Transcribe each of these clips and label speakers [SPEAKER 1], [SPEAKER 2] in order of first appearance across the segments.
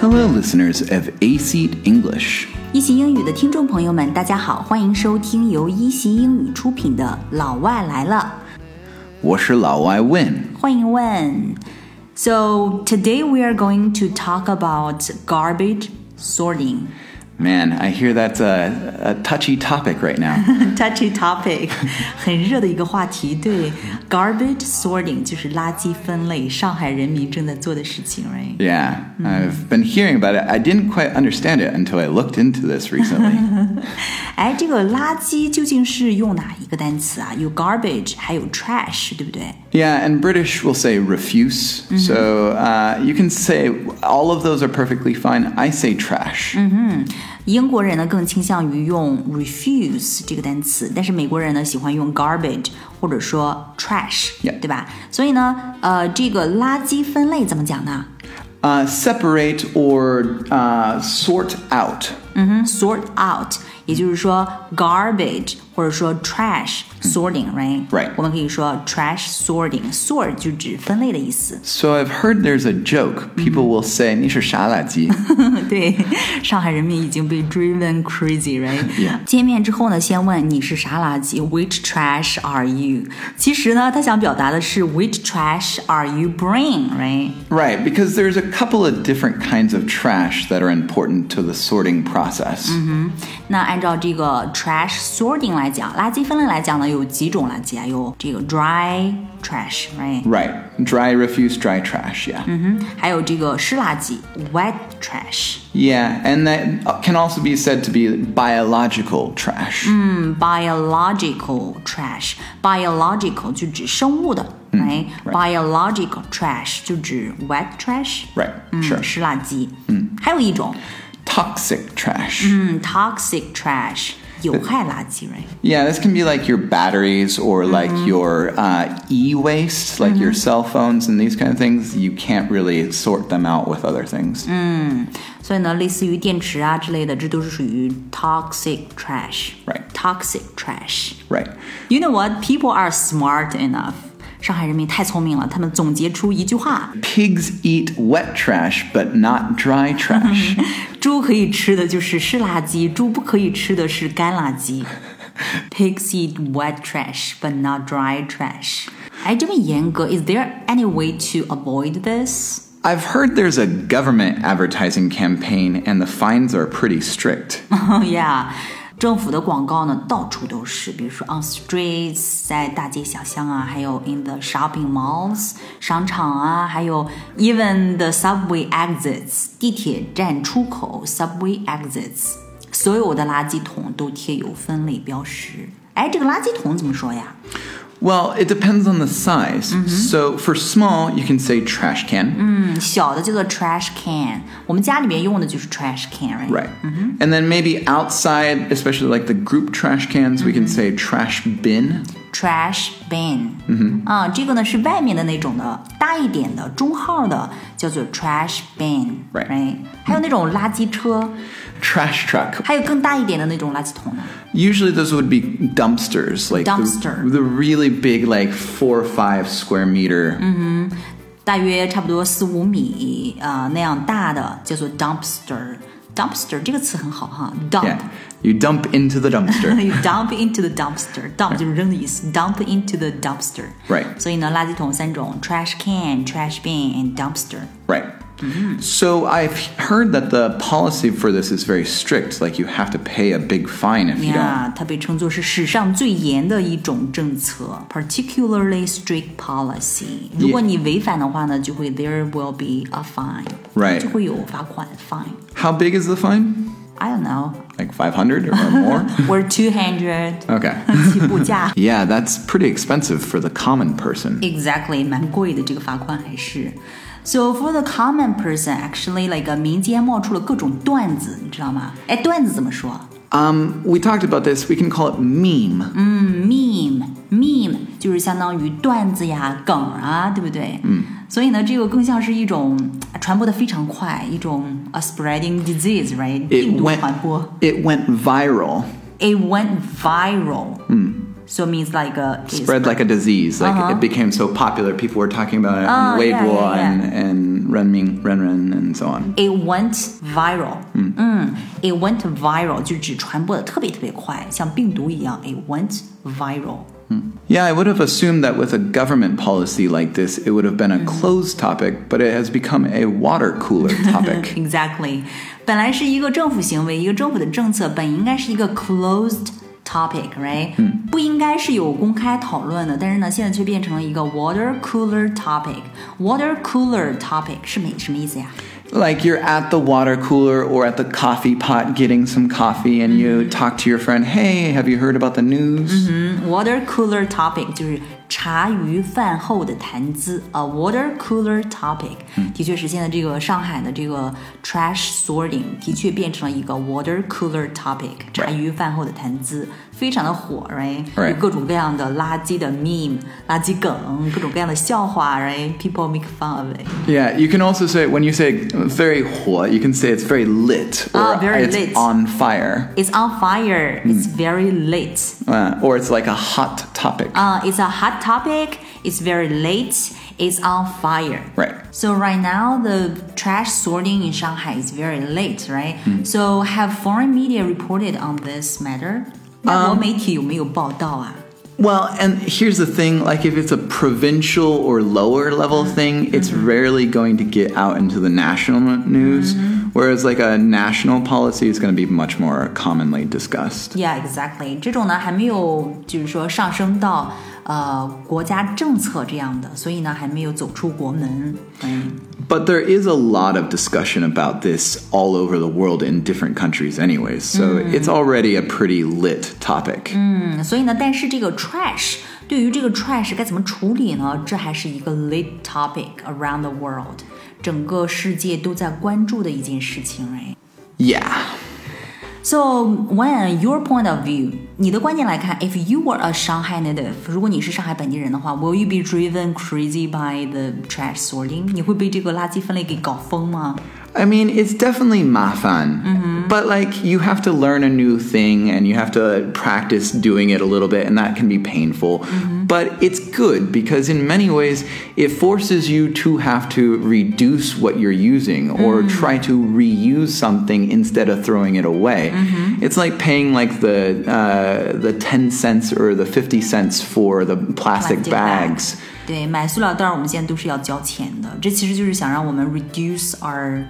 [SPEAKER 1] Hello, listeners of A Seat English.
[SPEAKER 2] 一席英语的听众朋友们，大家好，欢迎收听由一席英语出品的《老外来了
[SPEAKER 1] 我是老外 Win.》，
[SPEAKER 2] 欢迎问。So today we are going to talk about garbage sorting.
[SPEAKER 1] Man, I hear that's a, a touchy topic right now.
[SPEAKER 2] Touchy topic，很热的一个话题。对，garbage sorting 就是垃圾分类，上海人民正在做的事情，right？
[SPEAKER 1] Yeah, I've been hearing about it. I didn't quite understand it until I looked into this recently.
[SPEAKER 2] 哎，这个垃圾究竟是用哪一个单词啊？有 garbage，还有 trash，对不对？
[SPEAKER 1] yeah, and British will say refuse. So uh, you can say all of those are perfectly fine. I say trash.
[SPEAKER 2] 英国人呢更倾向于用 refuse 这个单词，但是美国人呢喜欢用 garbage 或者说 trash. 对吧？所以呢，呃，这个垃圾分类怎么讲呢
[SPEAKER 1] ？Uh, separate or uh, sort out.
[SPEAKER 2] 嗯哼，sort out，也就是说 garbage 或者说 trash sorting，right？、
[SPEAKER 1] Right.
[SPEAKER 2] 我们可以说 trash sorting，sort 就指分类的意思。
[SPEAKER 1] So I've heard there's a joke. People will say, 你是傻垃圾.
[SPEAKER 2] 对，上海人民已经被 driven crazy，right？、
[SPEAKER 1] Yeah.
[SPEAKER 2] 见面之后呢，先问你是啥垃圾？Which trash are you？其实呢，他想表达的是 Which trash are you bring？right？
[SPEAKER 1] Right, because there's a couple of different kinds of trash that are important to the sorting process.
[SPEAKER 2] 那按照这个 trash sorting 来 讲，垃圾分类来讲呢，有几种垃圾啊？有这个 dry trash，right？
[SPEAKER 1] Right, dry refuse, dry trash, yeah.
[SPEAKER 2] 还有这个湿垃圾 wet trash。
[SPEAKER 1] Yeah, and that can also be said to be biological trash.
[SPEAKER 2] biological trash biological 就指生物的，right？biological trash 就指 wet trash，
[SPEAKER 1] Right,
[SPEAKER 2] 嗯
[SPEAKER 1] sure.
[SPEAKER 2] 湿垃圾。嗯，还有一种，
[SPEAKER 1] Toxic trash.
[SPEAKER 2] 嗯，toxic trash 有害垃圾，right？
[SPEAKER 1] Yeah, this can be like your batteries or like your uh, e-waste, like your cell phones and these kind of things. You can't really sort them out with other things.
[SPEAKER 2] 所以呢，类似于电池啊之类的，这都是属于 toxic trash。
[SPEAKER 1] Right.
[SPEAKER 2] Toxic trash。
[SPEAKER 1] Right.
[SPEAKER 2] You know what? People are smart enough. 上海人民太聪明了，他们总结出一句话：
[SPEAKER 1] Pigs eat wet trash, but not dry trash.
[SPEAKER 2] 猪可以吃的就是湿垃圾，猪不可以吃的是干垃圾。Pigs eat wet trash, but not dry trash. 哎，这么严格，Is there any way to avoid this?
[SPEAKER 1] I've heard there's a government advertising campaign and the fines are pretty strict.
[SPEAKER 2] yeah， 政府的广告呢到处都是，比如说 on streets，在大街小巷啊，还有 in the shopping malls 商场啊，还有 even the subway exits 地铁站出口 subway exits，所有的垃圾桶都贴有分类标识。哎，这个垃圾桶怎么说呀？
[SPEAKER 1] Well, it depends on the size. So for small, you can say trash can.
[SPEAKER 2] 嗯，小的叫做 trash can，我们家里面用的就是 trash can，right？
[SPEAKER 1] Right. And then maybe outside, especially like the group trash cans, we can say trash bin.
[SPEAKER 2] trash bin，嗯啊，这个呢是外面的那种的，大一点的、中号的叫做 trash bin，right？、
[SPEAKER 1] Right
[SPEAKER 2] 还有那种垃圾车，
[SPEAKER 1] Trash truck.
[SPEAKER 2] 还有更大一点的那种垃圾桶呢。
[SPEAKER 1] Usually those would be dumpsters, like the-
[SPEAKER 2] Dumpster.
[SPEAKER 1] The, really big, like four or five square meter.
[SPEAKER 2] 大约差不多四五米啊、呃那样大的叫做 dumpster。dumpster 这个词很好哈，dump。
[SPEAKER 1] Yeah. You dump into the dumpster.
[SPEAKER 2] You dump into the dumpster. Dump 就是扔的意思，dump into the dumpster.
[SPEAKER 1] Right.
[SPEAKER 2] 所以呢，垃圾桶三种：trash can、trash bin and dumpster.
[SPEAKER 1] right. So I've heard that the policy for this is very strict. Like you have to pay a big fine if you don't.
[SPEAKER 2] 呀，它被称作是史上最严的一种政策，particularly strict policy。如果你违反的话呢，就会 there will be a fine，
[SPEAKER 1] Right.
[SPEAKER 2] 就会有罚款 fine。
[SPEAKER 1] How big is the fine?
[SPEAKER 2] I don't know,
[SPEAKER 1] Like 500 or more?
[SPEAKER 2] or two hundred
[SPEAKER 1] Okay.
[SPEAKER 2] 起步价。
[SPEAKER 1] Yeah, that's pretty expensive for the common person.
[SPEAKER 2] Exactly，蛮贵的这个罚款还是。 So for the common person, actually, like 民间冒出了各种段子，你知道吗？哎，段子怎么说？
[SPEAKER 1] Um, we talked about this. We can call it meme.
[SPEAKER 2] meme meme 就是相当于段子呀、梗啊，对不对？嗯。所以呢，这个更像是一种传播的非常快，一种 a spreading disease，right？
[SPEAKER 1] It
[SPEAKER 2] 病毒
[SPEAKER 1] went
[SPEAKER 2] 传播。
[SPEAKER 1] it went viral.
[SPEAKER 2] It went viral。嗯。 so it means like a it's
[SPEAKER 1] Spread like a disease. Like it became so popular, people were talking about it on
[SPEAKER 2] Uh-huh. Oh, yeah,
[SPEAKER 1] Weibo
[SPEAKER 2] yeah, yeah.
[SPEAKER 1] and and Renming, Renren and so on.
[SPEAKER 2] It went viral，嗯，It went viral 就指传播的特别特别快，像病毒一样，It went viral。
[SPEAKER 1] Yeah, I would have assumed that with a government policy like this, it would have been a
[SPEAKER 2] Mm-hmm.
[SPEAKER 1] closed topic, but it has become a water cooler topic.
[SPEAKER 2] Exactly，本来是一个政府行为，一个政府的政策，本应该是一个 closed topic，right？、不应该是有公开讨论的，但是呢，现在却变成了一个 water cooler topic。water cooler topic 是没什么意思呀？
[SPEAKER 1] like you're at the water cooler or at the coffee pot getting some coffee, and you
[SPEAKER 2] Mm-hmm.
[SPEAKER 1] talk to your friend, "Hey, have you heard about the news?"
[SPEAKER 2] Water cooler topic 就是 茶余饭后的谈资，a water cooler topic、的确是现在这个上海的这个 trash sorting 的确变成了一个 water cooler topic，茶余饭后的谈资，非常的火
[SPEAKER 1] ，right？Right
[SPEAKER 2] 有各种各样的垃圾的 meme、垃圾梗，各种各样的笑话，right？People make fun of it。
[SPEAKER 1] Yeah, you can also say when you say very 火, you can say it's very lit
[SPEAKER 2] Ah, or very
[SPEAKER 1] it's
[SPEAKER 2] lit.
[SPEAKER 1] on fire.
[SPEAKER 2] It's on fire. Mm. It's hmm. very late.
[SPEAKER 1] Uh, or it's like a hot topic.
[SPEAKER 2] Uh, it's a hot topic. It's very late. It's on fire.
[SPEAKER 1] Right.
[SPEAKER 2] So right now the trash sorting in Shanghai is very late, right? Mm. So have foreign media reported on this matter? Um,
[SPEAKER 1] well, and here's the thing like, if it's a provincial or lower level mm-hmm. thing, it's mm -hmm. rarely going to get out into the national news. Mm -hmm. Whereas, like, a national policy is going to be much more commonly discussed.
[SPEAKER 2] Yeah, exactly. 这种呢还没有，就是说上升到呃国家政策这样的，所以呢还没有走出国门。嗯
[SPEAKER 1] But there is a lot of discussion about this all over the world in different countries, anyways. So it's already a pretty lit topic.
[SPEAKER 2] 嗯，所以呢，但是这个 trash 对于这个 trash 该怎么处理呢？这还是一个 lit topic around the world， 整个世界都在关注的一件事情，right？
[SPEAKER 1] Yeah.
[SPEAKER 2] So, when your point of view，你的观点来看，if you were a Shanghai native，如果你是上海本地人的话，will you be driven crazy by the trash sorting？你会被这个垃圾分类给搞疯吗？
[SPEAKER 1] I mean, it's definitely mafan, but like you have to learn a new thing and you have to practice doing it a little bit, and that can be painful. But it's good because in many ways it forces you to have to reduce what you're using or try to reuse something instead of throwing it away. It's like paying like the uh, the ten cents or the fifty cents for the plastic,
[SPEAKER 2] Plastic
[SPEAKER 1] bags.
[SPEAKER 2] 对，买塑料袋儿我们现在都是要交钱的，这其实就是想让我们 reduce our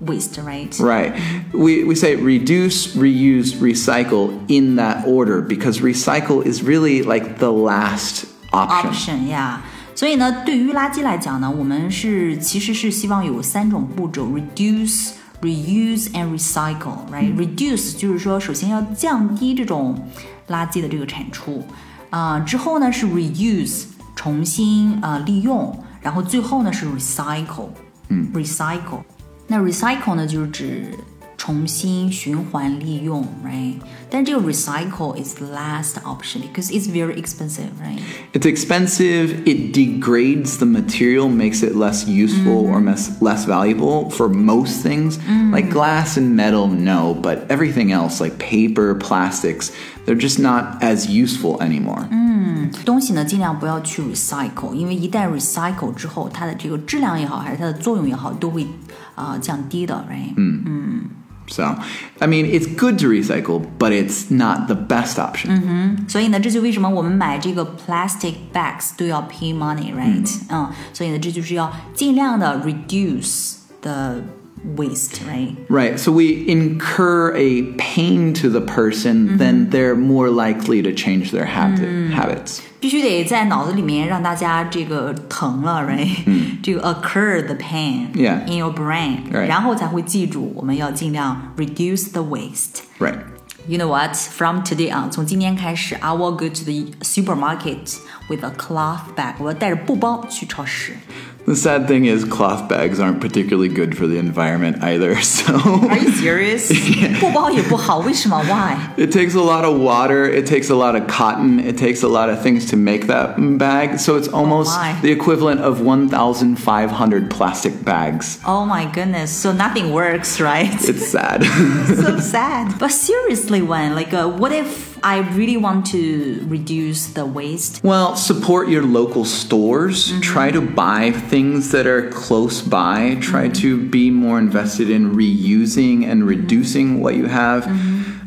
[SPEAKER 2] waste，right？
[SPEAKER 1] Right. We, we say reduce, reuse, recycle in that order because recycle is really like the last option.
[SPEAKER 2] option 呀。所以呢，对于垃圾来讲呢，我们是其实是希望有三种步骤：reduce、reuse and recycle，right？、reduce 就是说，首先要降低这种垃圾的这个产出，啊、之后呢是 reuse，重新啊、呃利用，然后最后呢是 recycle，嗯，recycle。 那 recycle 呢，就是指重新循环利用，right？但这个 recycle is the last option because it's very expensive, right?
[SPEAKER 1] It's expensive, it degrades the material, makes it less useful or less, less valuable for most things. Like glass and metal, no, but everything else, like paper, plastics, they're just not as useful anymore.
[SPEAKER 2] 东西呢，尽量不要去 recycle，因为一旦 recycle 之后，它的这个质量也好，还是它的作用也好，都会 啊、呃降低的，right？
[SPEAKER 1] So, I mean, it's good to recycle, but it's not the best option.
[SPEAKER 2] 所以呢，这就为什么我们买这个 plastic bags 都要 pay money，right？嗯所以呢，这就是要尽量的 reduce the waste，right？
[SPEAKER 1] Right. So we incur a pain to the person, then they're more likely to change their habit, habits.
[SPEAKER 2] 必须得在脑子里面让大家这个疼了，right？、这个 occur the pain
[SPEAKER 1] Yeah.
[SPEAKER 2] in your brain，、
[SPEAKER 1] Right.
[SPEAKER 2] 然后才会记住我们要尽量 reduce the waste。
[SPEAKER 1] Right.
[SPEAKER 2] You know what? From today on，从今天开始，I will go to the supermarket with a cloth bag。我要带着布包去超市。
[SPEAKER 1] The sad thing is, cloth bags aren't particularly good for the environment either. So
[SPEAKER 2] Are you serious？布包也不好，为什么？Why？
[SPEAKER 1] it takes a lot of water, it takes a lot of cotton, it takes a lot of things to make that bag. So it's almost
[SPEAKER 2] my.
[SPEAKER 1] the equivalent of 1,500 plastic bags.
[SPEAKER 2] Oh my goodness! So nothing works, right?
[SPEAKER 1] It's sad.
[SPEAKER 2] so sad. But seriously, one like, uh, what if I really want to reduce the waste.
[SPEAKER 1] Well, support your local stores. Try to buy things that are close by. Try to be more invested in reusing and reducing what you have.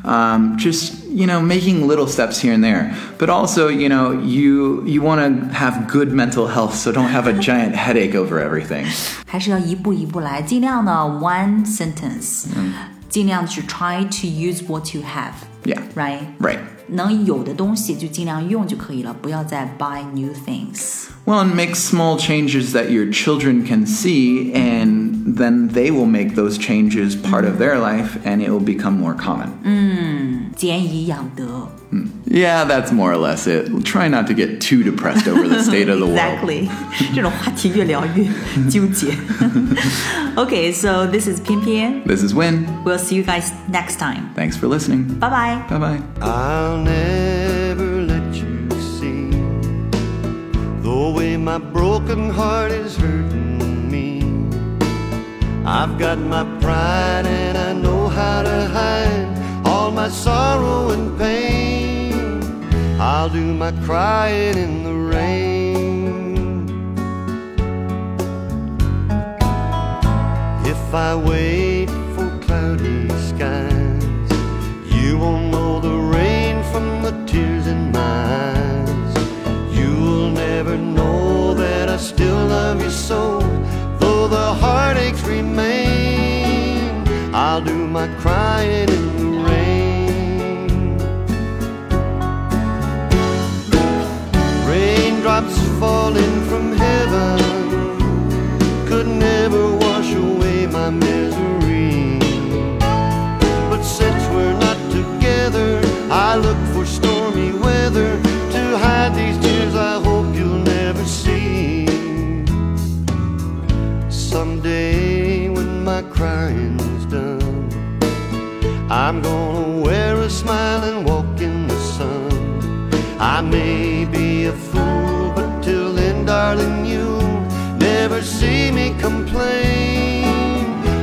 [SPEAKER 1] Um, just you know, making little steps here and there. But also, you know, you you want to have good mental health, so don't have a giant headache over everything.
[SPEAKER 2] 还是要一步一步来，尽量呢 one sentence，、尽量去 try to use what you have。
[SPEAKER 1] Yeah.
[SPEAKER 2] Right.
[SPEAKER 1] Right.
[SPEAKER 2] 能有的东西就尽量用就可以了，不要再 buy new things。
[SPEAKER 1] Well, and make small changes that your children can see, and then they will make those changes part of their life, and it will become more common.
[SPEAKER 2] 俭以养德。
[SPEAKER 1] Yeah, that's more or less it. Try not to get too depressed over the state of the world.
[SPEAKER 2] Exactly，这种话题越聊越纠结。okay, so this is 偏偏
[SPEAKER 1] This is Win.
[SPEAKER 2] We'll see you guys next time.
[SPEAKER 1] Thanks for listening.
[SPEAKER 2] Bye bye.
[SPEAKER 1] Bye bye.
[SPEAKER 3] I'll never let you see the way my broken heart is hurting me. I've got my pride and I know how to hide all my sorrow and pain. I'll do my crying in the rain. If I wait for cloudy skies, you won't know the rain from the tears in my eyes. You'll never know that I still love you so, though the heartaches remain. I'll do my crying in the my crying's done, I'm gonna wear a smile and walk in the sun. I may be a fool, but till then, darling, you'll never see me complain.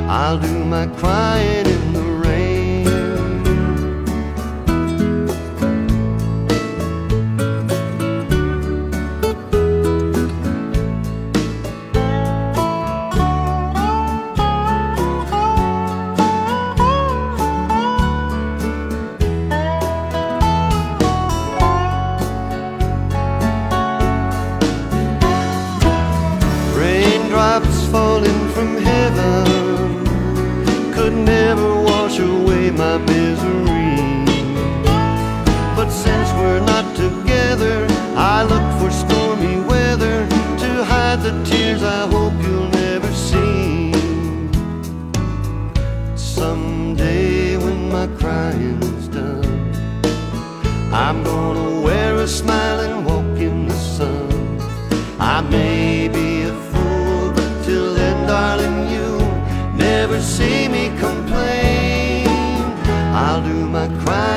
[SPEAKER 3] I'll do my crying I'll